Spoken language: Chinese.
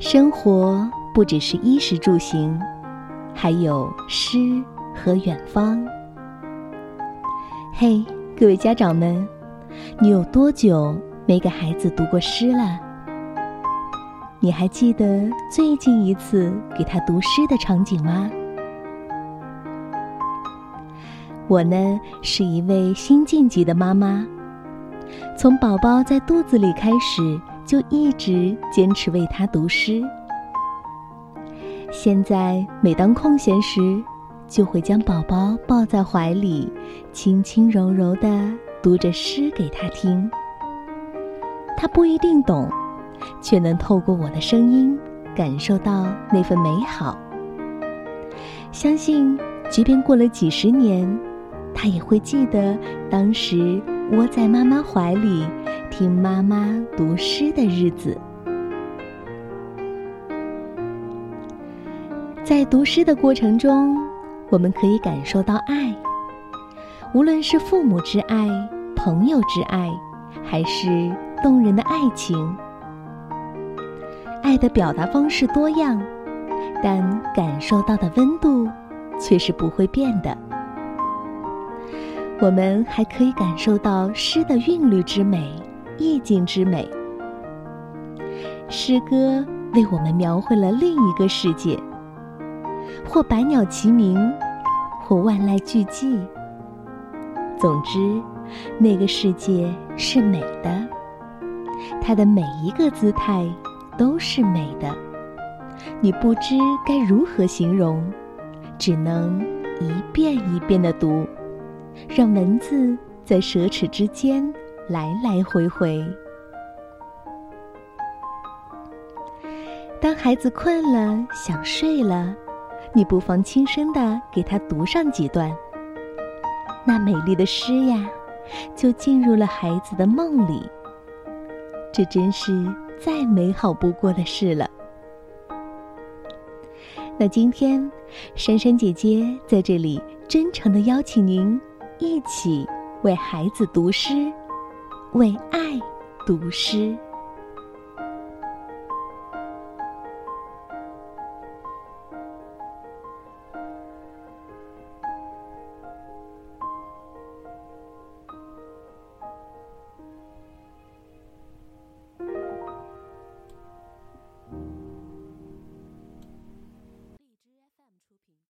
生活不只是衣食住行，还有诗和远方。嘿，各位家长们，你有多久没给孩子读过诗了？你还记得最近一次给他读诗的场景吗？我呢，是一位新晋级的妈妈，从宝宝在肚子里开始。就一直坚持为他读诗。现在每当空闲时，就会将宝宝抱在怀里，轻轻柔柔的读着诗给他听。他不一定懂，却能透过我的声音感受到那份美好。相信，即便过了几十年，他也会记得当时窝在妈妈怀里。听妈妈读诗的日子，在读诗的过程中，我们可以感受到爱。无论是父母之爱、朋友之爱，还是动人的爱情，爱的表达方式多样，但感受到的温度却是不会变的。我们还可以感受到诗的韵律之美。意境之美，诗歌为我们描绘了另一个世界，或百鸟齐鸣，或万籁俱寂。总之，那个世界是美的，它的每一个姿态都是美的。你不知该如何形容，只能一遍一遍的读，让文字在舌齿之间。来来回回。当孩子困了、想睡了，你不妨轻声的给他读上几段。那美丽的诗呀，就进入了孩子的梦里。这真是再美好不过的事了。那今天，珊珊姐姐在这里真诚的邀请您，一起为孩子读诗。为爱读诗。